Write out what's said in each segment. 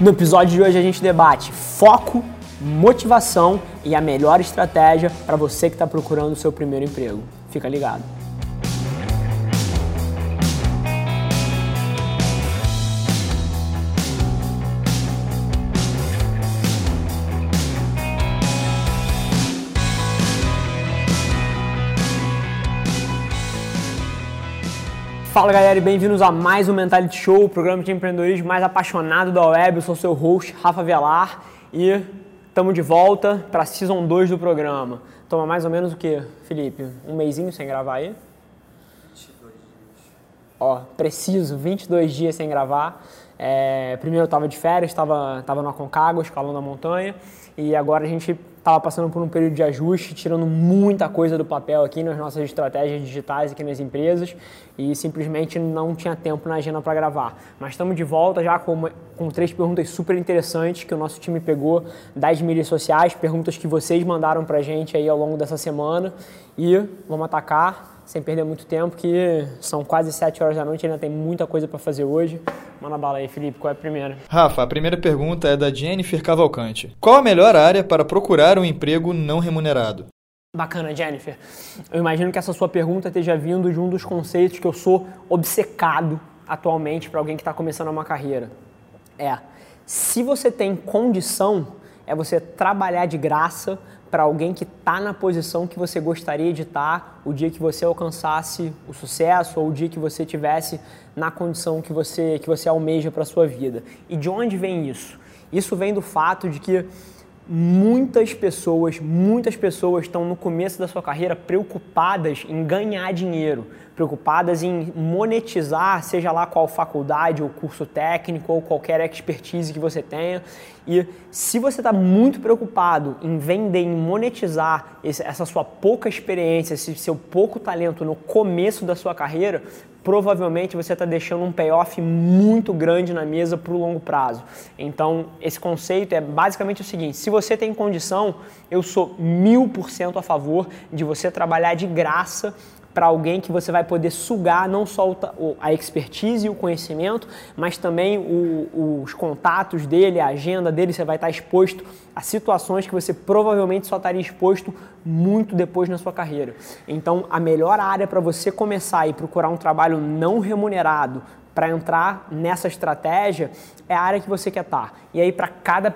No episódio de hoje a gente debate foco, motivação e a melhor estratégia para você que está procurando o seu primeiro emprego. Fica ligado. Fala galera e bem-vindos a mais um Mentality Show, o programa de empreendedorismo mais apaixonado da web. Eu sou seu host, Rafa Velar, e estamos de volta para a Season 2 do programa. Toma mais ou menos o que, Felipe? Um mêsinho sem gravar aí? 22 dias. Ó, preciso, 22 dias sem gravar. É, primeiro eu estava de férias, estava tava no Aconcagua, escalando a montanha, e agora a gente estava passando por um período de ajuste, tirando muita coisa do papel aqui nas nossas estratégias digitais aqui nas empresas e simplesmente não tinha tempo na agenda para gravar. Mas estamos de volta já com, uma, com três perguntas super interessantes que o nosso time pegou das mídias sociais, perguntas que vocês mandaram para a gente aí ao longo dessa semana e vamos atacar sem perder muito tempo, que são quase 7 horas da noite, ainda tem muita coisa para fazer hoje. Manda bala aí, Felipe, qual é a primeira? Rafa, a primeira pergunta é da Jennifer Cavalcante. Qual a melhor área para procurar um emprego não remunerado? Bacana, Jennifer. Eu imagino que essa sua pergunta esteja vindo de um dos conceitos que eu sou obcecado atualmente para alguém que está começando uma carreira. É, se você tem condição, é você trabalhar de graça para alguém que está na posição que você gostaria de estar tá, o dia que você alcançasse o sucesso ou o dia que você tivesse na condição que você que você almeja para sua vida. E de onde vem isso? Isso vem do fato de que muitas pessoas, muitas pessoas estão no começo da sua carreira preocupadas em ganhar dinheiro, preocupadas em monetizar, seja lá qual faculdade ou curso técnico ou qualquer expertise que você tenha. E se você está muito preocupado em vender, em monetizar essa sua pouca experiência, esse seu pouco talento no começo da sua carreira, provavelmente você está deixando um payoff muito grande na mesa para o longo prazo. Então, esse conceito é basicamente o seguinte: se você tem condição, eu sou mil por cento a favor de você trabalhar de graça para alguém que você vai poder sugar não só a expertise e o conhecimento, mas também o, os contatos dele, a agenda dele, você vai estar exposto a situações que você provavelmente só estaria exposto muito depois na sua carreira. Então, a melhor área para você começar e procurar um trabalho não remunerado para entrar nessa estratégia é a área que você quer estar. E aí, para cada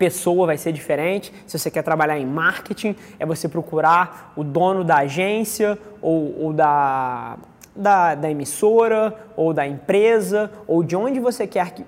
pessoa vai ser diferente. Se você quer trabalhar em marketing, é você procurar o dono da agência ou, ou da, da, da, emissora ou da empresa ou de onde você quer que,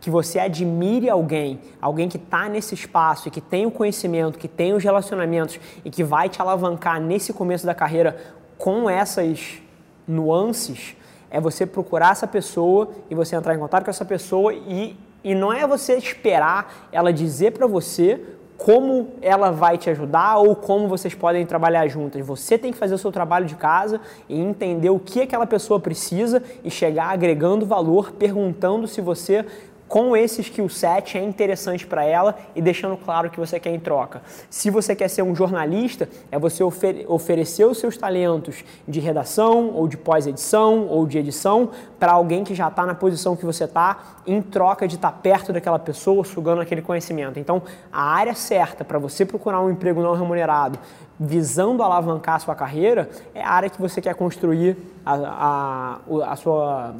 que você admire alguém, alguém que está nesse espaço e que tem o conhecimento, que tem os relacionamentos e que vai te alavancar nesse começo da carreira com essas nuances, é você procurar essa pessoa e você entrar em contato com essa pessoa e e não é você esperar ela dizer para você como ela vai te ajudar ou como vocês podem trabalhar juntas. Você tem que fazer o seu trabalho de casa e entender o que aquela pessoa precisa e chegar agregando valor, perguntando se você com esse skill set é interessante para ela e deixando claro que você quer em troca. Se você quer ser um jornalista, é você ofer oferecer os seus talentos de redação ou de pós-edição ou de edição para alguém que já está na posição que você está, em troca de estar tá perto daquela pessoa, sugando aquele conhecimento. Então, a área certa para você procurar um emprego não remunerado, visando alavancar a sua carreira, é a área que você quer construir a, a, a sua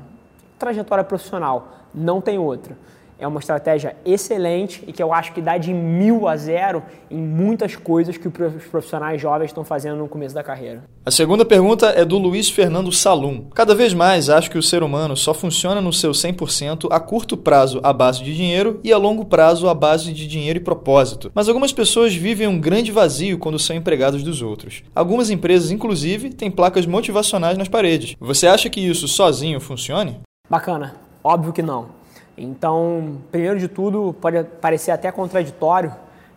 trajetória profissional, não tem outra. é uma estratégia excelente e que eu acho que dá de mil a zero em muitas coisas que os profissionais jovens estão fazendo no começo da carreira. A segunda pergunta é do Luiz Fernando Salum. Cada vez mais acho que o ser humano só funciona no seu 100% a curto prazo à base de dinheiro e a longo prazo à base de dinheiro e propósito. Mas algumas pessoas vivem um grande vazio quando são empregados dos outros. Algumas empresas, inclusive, têm placas motivacionais nas paredes. Você acha que isso sozinho funcione? Bacana. Óbvio que não. Então, primeiro de tudo, pode parecer até contraditório.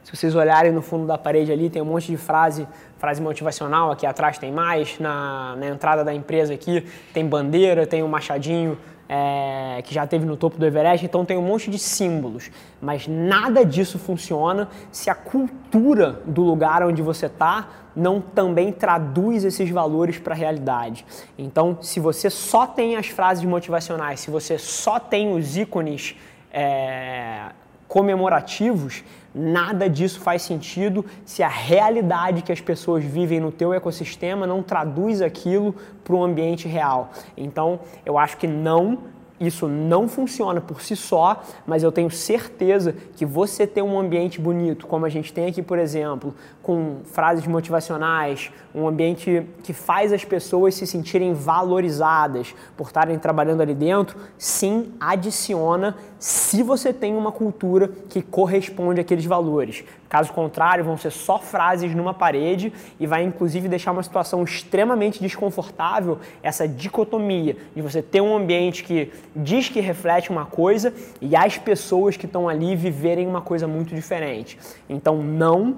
Se vocês olharem no fundo da parede ali, tem um monte de frase, frase motivacional. Aqui atrás tem mais, na, na entrada da empresa aqui tem bandeira, tem um machadinho, é, que já teve no topo do Everest, então tem um monte de símbolos. Mas nada disso funciona se a cultura do lugar onde você está não também traduz esses valores para a realidade. Então, se você só tem as frases motivacionais, se você só tem os ícones é, comemorativos, nada disso faz sentido se a realidade que as pessoas vivem no teu ecossistema não traduz aquilo para o ambiente real. Então, eu acho que não isso não funciona por si só, mas eu tenho certeza que você ter um ambiente bonito, como a gente tem aqui, por exemplo, com frases motivacionais, um ambiente que faz as pessoas se sentirem valorizadas por estarem trabalhando ali dentro, sim, adiciona se você tem uma cultura que corresponde àqueles valores. Caso contrário, vão ser só frases numa parede e vai inclusive deixar uma situação extremamente desconfortável essa dicotomia de você ter um ambiente que diz que reflete uma coisa e as pessoas que estão ali viverem uma coisa muito diferente. Então, não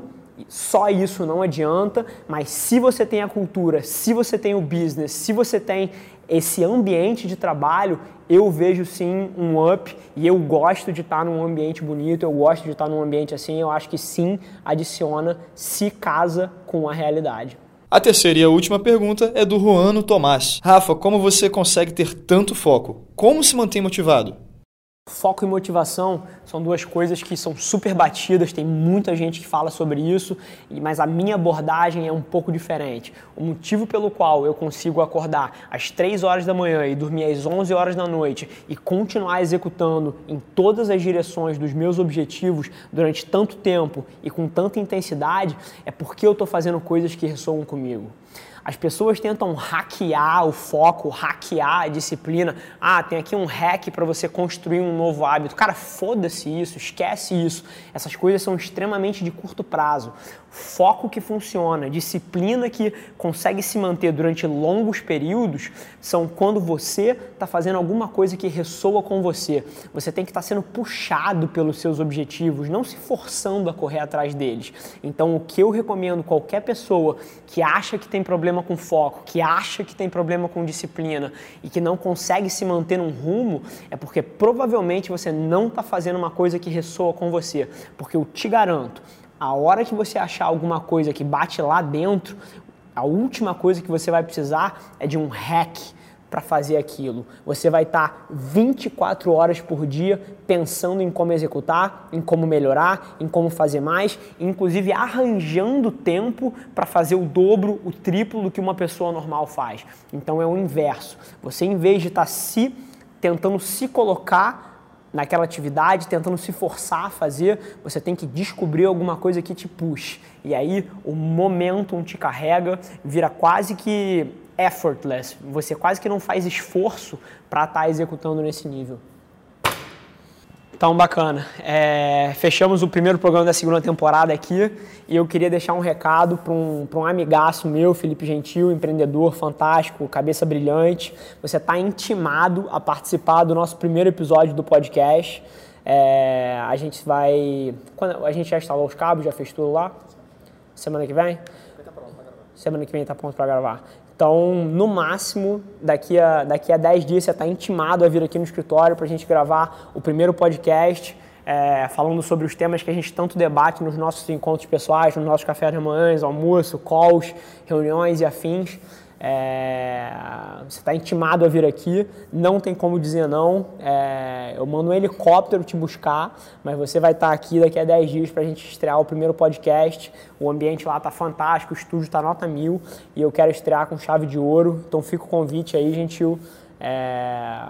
só isso não adianta, mas se você tem a cultura, se você tem o business, se você tem esse ambiente de trabalho, eu vejo sim um up e eu gosto de estar num ambiente bonito, eu gosto de estar num ambiente assim, eu acho que sim adiciona, se casa com a realidade. A terceira e a última pergunta é do Juano Tomás. Rafa, como você consegue ter tanto foco? Como se mantém motivado? Foco e motivação são duas coisas que são super batidas, tem muita gente que fala sobre isso, mas a minha abordagem é um pouco diferente. O motivo pelo qual eu consigo acordar às 3 horas da manhã e dormir às 11 horas da noite e continuar executando em todas as direções dos meus objetivos durante tanto tempo e com tanta intensidade é porque eu estou fazendo coisas que ressoam comigo. As pessoas tentam hackear o foco, hackear a disciplina. Ah, tem aqui um hack para você construir um novo hábito. Cara, foda-se isso, esquece isso. Essas coisas são extremamente de curto prazo foco que funciona, disciplina que consegue se manter durante longos períodos, são quando você está fazendo alguma coisa que ressoa com você. Você tem que estar tá sendo puxado pelos seus objetivos, não se forçando a correr atrás deles. Então, o que eu recomendo qualquer pessoa que acha que tem problema com foco, que acha que tem problema com disciplina e que não consegue se manter num rumo, é porque provavelmente você não está fazendo uma coisa que ressoa com você. Porque eu te garanto, a hora que você achar alguma coisa que bate lá dentro, a última coisa que você vai precisar é de um hack para fazer aquilo. Você vai estar tá 24 horas por dia pensando em como executar, em como melhorar, em como fazer mais, inclusive arranjando tempo para fazer o dobro, o triplo do que uma pessoa normal faz. Então é o inverso. Você em vez de estar tá se tentando se colocar naquela atividade, tentando se forçar a fazer, você tem que descobrir alguma coisa que te puxe. E aí o momentum te carrega, vira quase que effortless. Você quase que não faz esforço para estar tá executando nesse nível. Então, bacana. É, fechamos o primeiro programa da segunda temporada aqui e eu queria deixar um recado para um, um amigaço meu, Felipe Gentil, empreendedor fantástico, cabeça brilhante. Você está intimado a participar do nosso primeiro episódio do podcast. É, a gente vai. Quando, a gente já instalou os cabos, já fez tudo lá? Semana que vem? Semana que vem está pronto para gravar. Então, no máximo, daqui a, daqui a 10 dias você está intimado a vir aqui no escritório para a gente gravar o primeiro podcast é, falando sobre os temas que a gente tanto debate nos nossos encontros pessoais, nos nossos cafés da manhã, almoço, calls, reuniões e afins. É, você está intimado a vir aqui, não tem como dizer não. É, eu mando um helicóptero te buscar, mas você vai estar tá aqui daqui a 10 dias para a gente estrear o primeiro podcast. O ambiente lá está fantástico, o estúdio está nota mil e eu quero estrear com chave de ouro. Então fica o convite aí, gentil. É,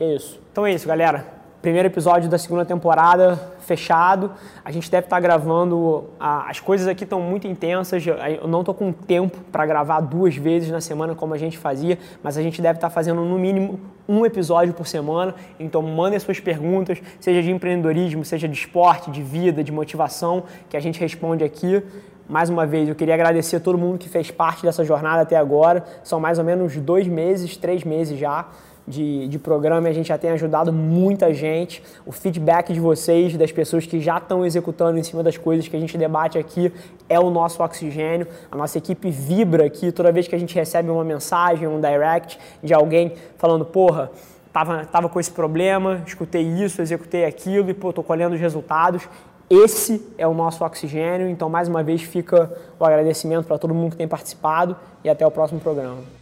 é isso. Então é isso, galera. Primeiro episódio da segunda temporada fechado. A gente deve estar gravando. as coisas aqui estão muito intensas. Eu não estou com tempo para gravar duas vezes na semana como a gente fazia, mas a gente deve estar fazendo no mínimo um episódio por semana. Então mandem suas perguntas, seja de empreendedorismo, seja de esporte, de vida, de motivação, que a gente responde aqui. Mais uma vez, eu queria agradecer a todo mundo que fez parte dessa jornada até agora. São mais ou menos dois meses, três meses já de, de programa e a gente já tem ajudado muita gente. O feedback de vocês, das pessoas que já estão executando em cima das coisas que a gente debate aqui, é o nosso oxigênio. A nossa equipe vibra aqui toda vez que a gente recebe uma mensagem, um direct de alguém falando: porra. Tava, tava com esse problema, escutei isso, executei aquilo e pô, tô colhendo os resultados. Esse é o nosso oxigênio, então mais uma vez fica o agradecimento para todo mundo que tem participado e até o próximo programa.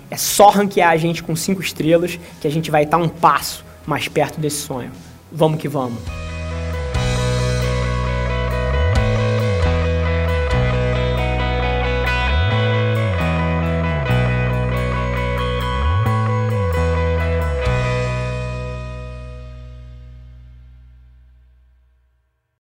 É só ranquear a gente com 5 estrelas que a gente vai estar um passo mais perto desse sonho. Vamos que vamos!